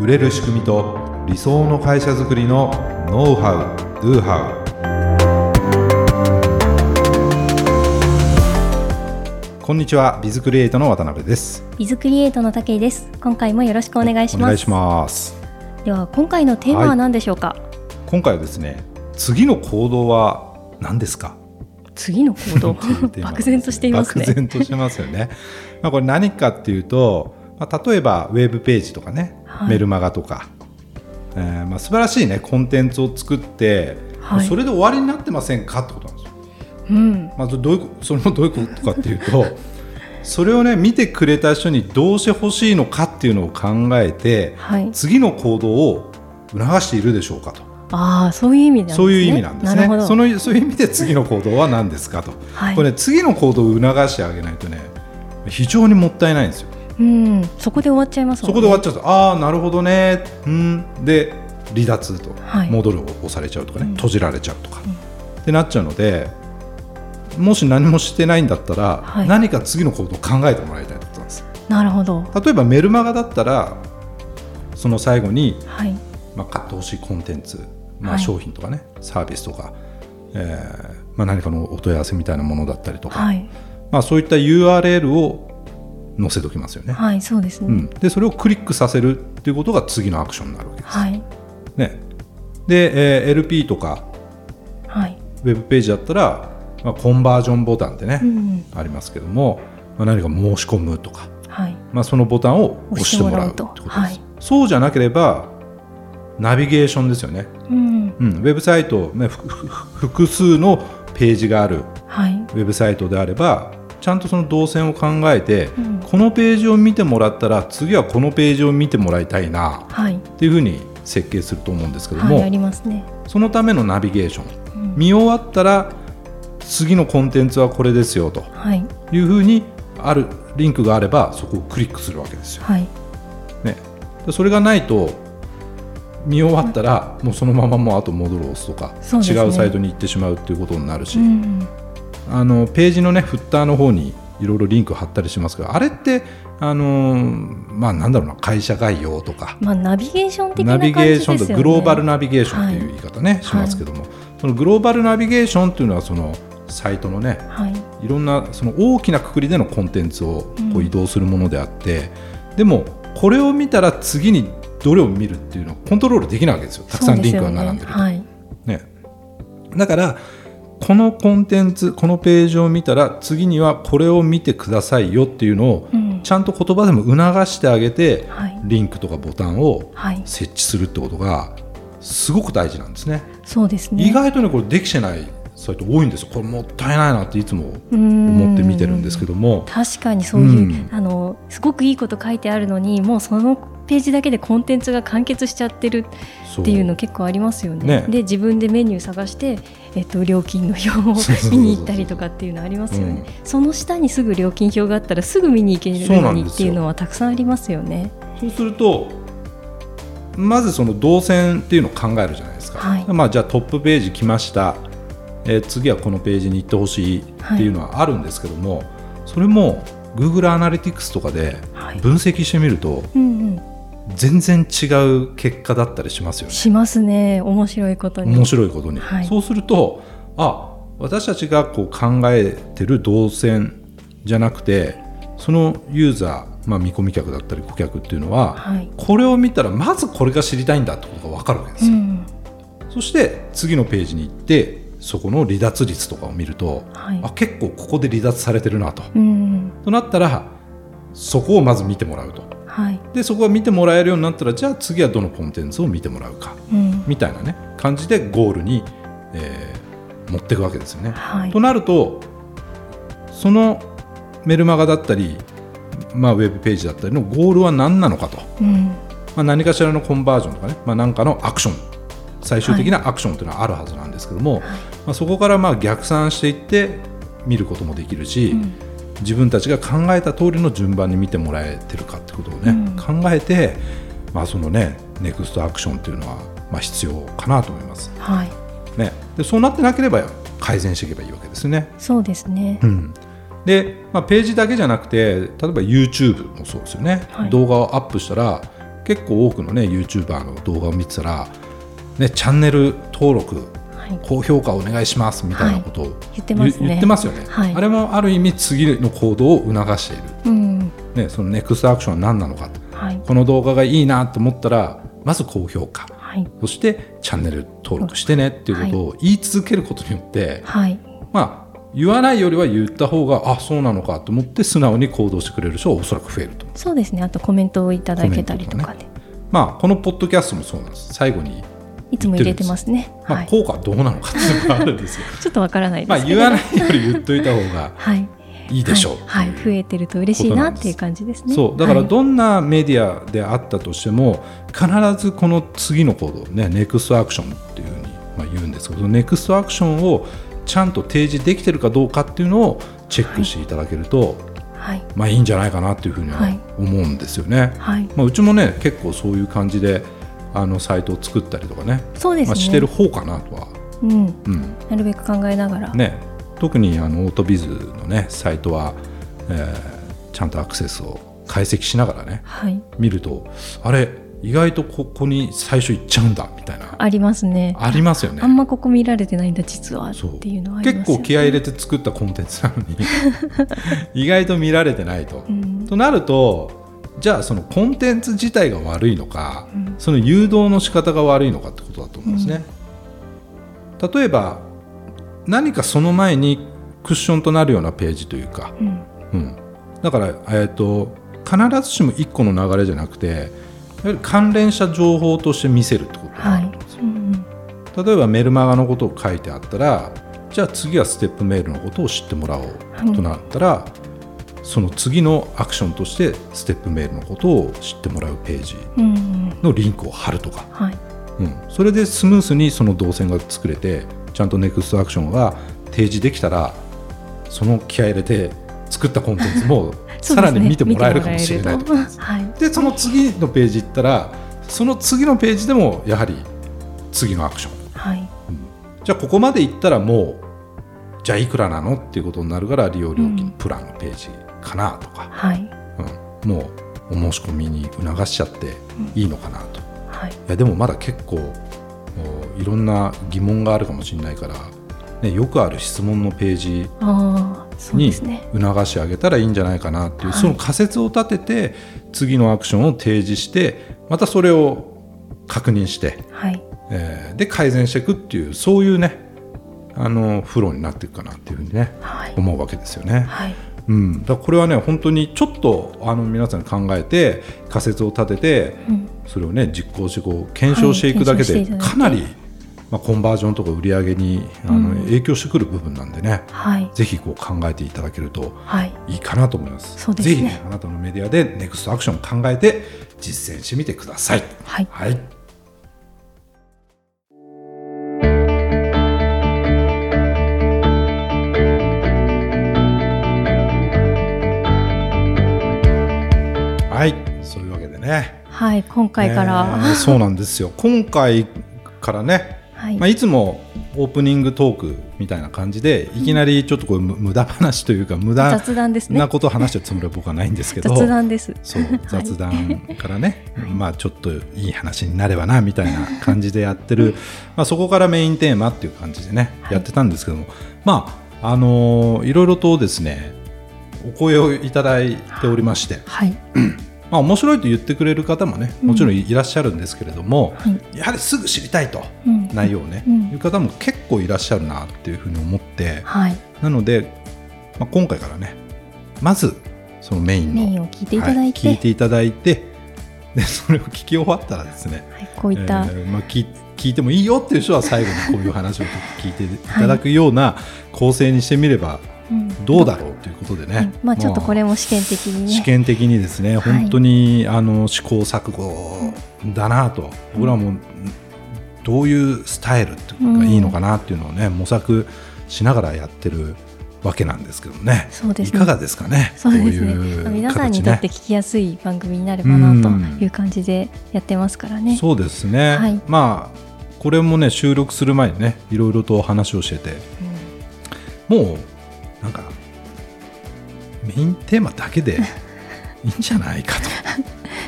売れる仕組みと理想の会社づくりのノウハウ・ドゥハウ。こんにちはビズクリエイトの渡辺です。ビズクリエイトの武井です。今回もよろしくお願いします。お願いします。では今回のテーマは何でしょうか、はい、今回はですね次の行動は何ですか？次の行動？漠然としていますね。漠然としてますよね。まあこれ何かっていうとまあ、例えばウェブページとかね、はい、メルマガとか、えーまあ、素晴らしい、ね、コンテンツを作って、はい、それで終わりになってませんかってことなんですよ。うんまあ、どういうそれもどういうことかっていうと それをね見てくれた人にどうしてほしいのかっていうのを考えて、はい、次の行動を促しているでしょうかと。ああそういう意味なんですね。そういう意味なんですね。そのそういう意味で次の行動は何ですかと。はい、これ、ね、次の行動を促してあげないとね非常にもったいないんですよ。うん、そこで終わっちゃいます、ね、そこで終わっちゃう。とああなるほどね。うん。で離脱と、はい、戻るを押されちゃうとかね、うん、閉じられちゃうとか、うん、ってなっちゃうのでもし何もしてないんだったら、はい、何か次の行動を考えてもらいたいと思ったんです。なるほど。例えばメルマガだったらその最後に、はい、まあ、買ってほしいコンテンツ、まあ、商品とかね、サービスとか、えーまあ、何かのお問い合わせみたいなものだったりとか、まあ、そういった URL を載せときますよね。はい、そうですね、うん、でそれをクリックさせるっていうことが次のアクションになるわけです。はい、ね、で、えー、LP とか、はい、ウェブページだったら、まあ、コンバージョンボタンってね、うん、ありますけども、まあ、何か申し込むとか、はい。まあ、そのボタンを押してもらうってことです。はい、そうじゃなければナビゲーションですよね、うん。うん、ウェブサイト、ね、複数のページがある、はい、ウェブサイトであればちゃんとその動線を考えて、うん、このページを見てもらったら次はこのページを見てもらいたいな、はい、っていうふうに設計すると思うんですけども、はい、ありますね、そのためのナビゲーション、うん、見終わったら次のコンテンツはこれですよとい。うふうにあるリンクがあればそこをクリックするわけですよ。はい、ね、それがないと見終わったらもうそのままもうあと戻る押すとか、ね、違うサイトに行ってしまうっていうことになるし、うん、あのページのねフッターの方にいろいろリンク貼ったりしますがあれってあのまあなんだろうな会社概要とか、まあ、ナビゲーション的な、ね、ナビゲーションとグローバルナビゲーションという言い方ね、はい、しますけども、はい、そのグローバルナビゲーションというのはそのサイトのね、はい、いろんなその大きなくくりでのコンテンツをこう移動するものであって、うん、でもこれを見たら次にどれを見るっていうのをコントロールできないわけですよ。たくさんリンクが並んでると。ね、ね、だからこのコンテンツこのページを見たら次にはこれを見てくださいよっていうのを、ちゃんと言葉でも促してあげて、はい、リンクとかボタンを設置するってことがすごく大事なんですね。そうですね。意外とねこれできてないサイト多いんですよ。これもったいないなっていつも思って見てるんですけども。確かにそういう、うん、あのすごくいいこと書いてあるのにもうそのページだけでコンテンツが完結しちゃってるっていうの結構ありますよね。ね。で自分でメニュー探して、えっと、料金の表を見に行ったりとかっていうのありますよね、うん、その下にすぐ料金表があったらすぐ見に行けるのにっていうのはたくさんありますよね。そうするとまずその動線っていうのを考えるじゃないですか、はい、まあ、じゃあトップページ来ました、えー、次はこのページに行ってほしいっていうのはあるんですけども、はい、それも Google アナリティクスとかで分析してみると、はいうんうん。全然違う結果だったりしますよね。しますね。面白いことに。面白いことに、はい、そうするとあ私たちがこう考えてる動線じゃなくてそのユーザー、まあ、見込み客だったり顧客っていうのは、はい、これを見たらまずこれが知りたいんだってことが分かるわけですよ。うん、そして次のページに行ってそこの離脱率とかを見ると、はい、あ結構ここで離脱されてるなと。うん、となったらそこをまず見てもらうと。はい、でそこが見てもらえるようになったらじゃあ次はどのコンテンツを見てもらうか、うん、みたいなね感じでゴールに、えー、持っていくわけですよね。はい、となるとそのメルマガだったり、まあ、ウェブページだったりのゴールは何なのかと、うん、まあ、何かしらのコンバージョンとかね、まあ、何かのアクション最終的なアクションというのはあるはずなんですけども、はい、まあ、そこからまあ逆算していって見ることもできるし、うん。自分たちが考えた通りの順番に見てもらえてるかってことをね、うん、考えて、まあ、そのねネクストアクションっていうのは、まあ、必要かなと思います。はい。ね、でそうなってなければ改善していけばいいわけですね。そうですね、うん、で、まあ、ページだけじゃなくて例えば YouTube もそうですよね、はい、動画をアップしたら結構多くのね YouTuber の動画を見てたら、ね、チャンネル登録、はい、高評価お願いしますみたいなことを、はい、言ってます、ね、言ってますよね、はい、あれもある意味次の行動を促している、うん、ね、そのネクストアクションは何なのかと、この動画がいいなと思ったらまず高評価、そしてチャンネル登録してねっていうことを言い続けることによって、まあ言わないよりは言った方があそうなのかと思って素直に行動してくれる人はおそらく増えると。そうですね。あとコメントをいただけたりとかで、ね、まあこのポッドキャストもそうなんです。最後にいつも入れてますね、まあ、効果はどうなのかっていうのがあるんですよ。ちょっとわからないまあ言わないより言っといた方がい。いでしょう、はい、はい、増えてると嬉しいなっていう感じですね。そう。だからどんなメディアであったとしても、必ずこの次の行動ねネクストアクションっていうふうにまあ言うんですけどネクストアクションをちゃんと提示できてるかどうかっていうのをチェックしていただけると、はい、まあいいんじゃないかなっていうふうには思うんですよね。はい、まあ、うちもね結構そういう感じであのサイトを作ったりとかね。そうです、ね、まあ、してる方かなとは、うん、うん、なるべく考えながら、ね、特にあのオートビズのねサイトは、えー、ちゃんとアクセスを解析しながらね、はい、見るとあれ意外とここに最初行っちゃうんだみたいな。ありますね。ありますよね。あんまここ見られてないんだ実は。っていうのは、ね、結構気合い入れて作ったコンテンツなのに。意外と見られてないと。うん、となるとじゃあそのコンテンツ自体が悪いのか、うん、その誘導の仕方が悪いのかってことだと思うんですね。うん、例えば何かその前にクッションとなるようなページというか、うん。だから、えーと必ずしも1個の流れじゃなくて関連した情報として見せるってことなんですよ、はい。うん、例えばメルマガのことを書いてあったらじゃあ次はステップメールのことを知ってもらおうとなったら、はい、その次のアクションとしてステップメールのことを知ってもらうページのリンクを貼るとか、はい。うん、それでスムースにその動線が作れてちゃんとネクストアクションが提示できたらその気合い入れて作ったコンテンツも さらに見てもらえるかもしれないとはい、でその次のページ行ったらその次のページでもやはり次のアクション、はい。うん、じゃあここまで行ったらもうじゃあいくらなの？っていうことになるから利用料金プランのページかなとか、はい。うん、もうお申し込みに促しちゃっていいのかなと、うんはい、いやでもまだ結構いろんな疑問があるかもしれないから、ね、よくある質問のページに促し上げたらいいんじゃないかなっていう、その仮説を立てて次のアクションを提示してまたそれを確認して、はい。えー、で改善していくっていうそういうねあのフローになっていくかなっていうふうにね、はい、思うわけですよね。はいうん、だこれはね本当にちょっとあの皆さん考えて仮説を立てて、うん、それをね実行してこう検証していくだけで、かなりまあ、コンバージョンとか売り上げにあの、影響してくる部分なんでね、はい、ぜひこう考えていただけるとい。いかなと思います。はい、ぜひ、ね、あなたのメディアでネクストアクションを考えて実践してみてください。はい、はい。はい、ね。はい、今回から、えー、そうなんですよ。今回からね、はい。まあ、いつもオープニングトークみたいな感じでいきなりちょっとこう無駄話というか無駄なことを話してるつもりは僕はないんですけど。雑談です。そう 雑談からね、まあちょっといい話になればなみたいな感じでやってる、まあ、そこからメインテーマっていう感じでね、やってたんですけども。まああのー、いろいろとですねお声をいただいておりまして、はい まあ、面白いと言ってくれる方もねもちろんいらっしゃるんですけれども、うん、やはりすぐ知りたいと、うん、内容をね、うん、いう方も結構いらっしゃるなっていうふうに思って、はい、なので、まあ、今回からねまずそのメインのメインを聞いていただいて、はい、聞いていただいてでそれを聞き終わったらですね、はい、こういった、えー、まあ、聞聞いてもいいよっていう人は最後にこういう話を聞いていただくような構成にしてみればどうだろうということでね、まあ、ちょっとこれも試験的に、ね、試験的にですね。本当に、あの試行錯誤だなと、僕らもどういうスタイルがいいのかなっていうのをね、模索しながらやってるわけなんですけどね。そうです、ね、いかがですかね？そうですね。う皆さんにとって聞きやすい番組になればなという感じでやってますからね。そうですね。はい、まあこれもね収録する前にねいろいろと話をしてて、うん、もうなんかメインテーマだけで いいんじゃないかと。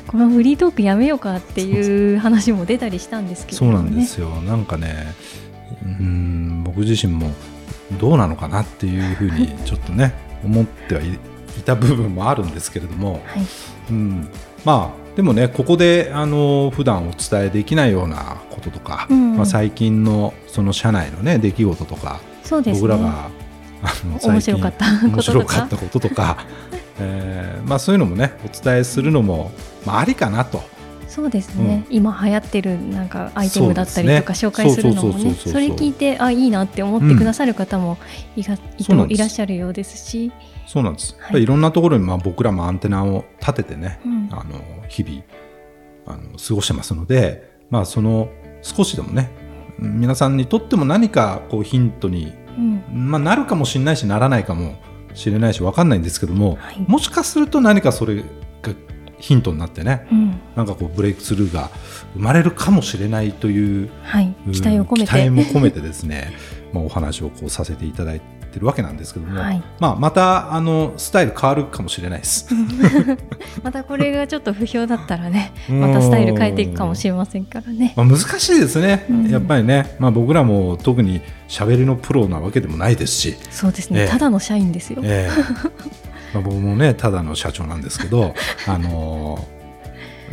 このフリートークやめようかっていう話も出たりしたんですけど、ね、そうなんですよ。なんかねうん僕自身もどうなのかなっていうふうにちょっとね思ってはいた部分もあるんですけれども、はい、うん、まあでもねここであの普段お伝えできないようなこととか、うん、まあ、最近のその社内のね出来事とか、ね、僕らが面白かった面白かったこととか、えーまあ、そういうのもねお伝えするのも、まあ、ありかなと。そうですね、うん、今流行ってるなんかアイテムだったりとか紹介するのもね。それ聞いてあいいなって思ってくださる方もいが、うん、いらっしゃるようですし。そうなんです、はい、いろんなところにまあ僕らもアンテナを立ててね、うん、あの日々あの過ごしてますので、まあ、その少しでもね皆さんにとっても何かこうヒントに、うん、まあ、なるかもしれないしならないかもしれないし分かんないんですけども、はい、もしかすると何かそれがヒントになってね、うん、なんかこうブレイクスルーが生まれるかもしれないという、はい、期待を込めて。期待も込めてですね まあお話をこうさせていただいて。るわけなんですけども、はい、まあ、またあのスタイル変わるかもしれないです。またこれがちょっと不評だったらね またスタイル変えていくかもしれませんからね、まあ、難しいですね、うん、やっぱりね、まあ、僕らも特にしゃべりのプロなわけでもないですし。そうですね、えー、ただの社員ですよ、えー、まあ、僕もねただの社長なんですけど、あの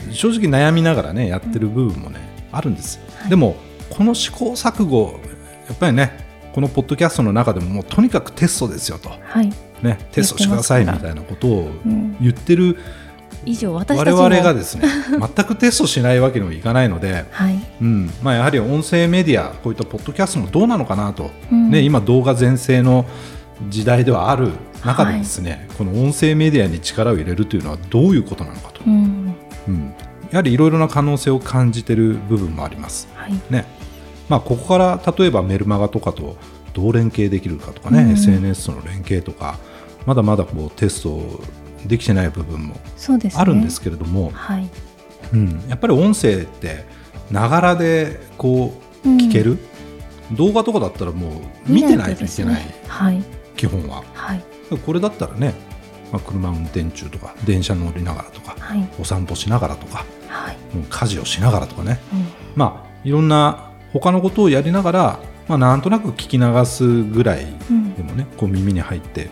ー、正直悩みながらねやってる部分もね、うん、あるんです、はい、でもこの試行錯誤やっぱりねこのポッドキャストの中でももうとにかくテストですよと、はい、ね、テストしてくださいみたいなことを言ってる、以上私我々がですね 全くテストしないわけにもいかないので、はい。うん。まあ、やはり音声メディアこういったポッドキャストもどうなのかなと、うん、ね、今動画全盛の時代ではある中でですね、はい、この音声メディアに力を入れるというのはどういうことなのかと、うん、うん、やはりいろいろな可能性を感じている部分もあります。はい。ね。まあ、ここから例えばメルマガとかとどう連携できるかとかね、うん、SNS との連携とかまだまだこうテストできてない部分もあるんですけれども、ねはい、うん、やっぱり音声ってながらでこう聞ける、うん、動画とかだったらもう見てないといけない、ね。はい、基本は、はい、これだったらね、まあ、車運転中とか電車乗りながらとか、はい、お散歩しながらとか、はい、家事をしながらとかね、うん、まあいろんな他のことをやりながら、まあ、なんとなく聞き流すぐらいでもね、うん、こう耳に入って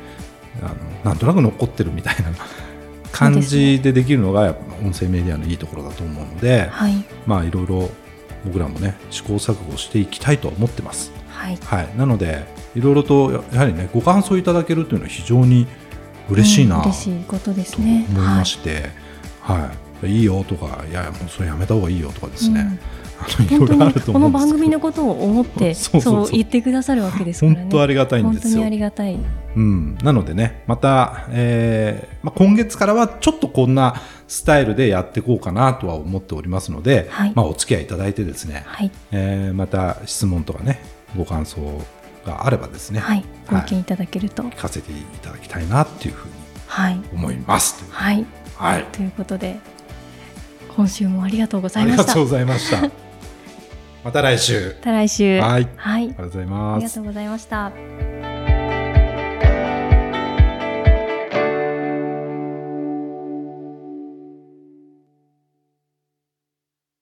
あのなんとなく残ってるみたいな 感じでできるのがやっぱ音声メディアのいいところだと思うので、はい、まあいろいろ僕らもね試行錯誤していきたいと思ってます。はい、はい、なのでいろいろとやはりねご感想いただけるというのは非常に嬉しいな、うん、嬉しいことですね。思いまして、はい、はい、いいよとかいやもうそれやめた方がいいよとかですね、うん。本当にこの番組のことを思って そう言ってくださるわけですからね。本当ありがたいんですよ。本当にありがたい。うん、なのでね、また、えーまあ、今月からはちょっとこんなスタイルでやっていこうかなとは思っておりますので、はい、まあ、お付き合いいただいてですね、はい、えー、また質問とかね、ご感想があればですね、はい、ご意見いただけると、聞かせていただきたいなっていうふうに思います。はい、はい、ということで今週もありがとうございました。ありがとうございました。また来週。また来週。はい。はい。ありがとうございます。ありがとうございました。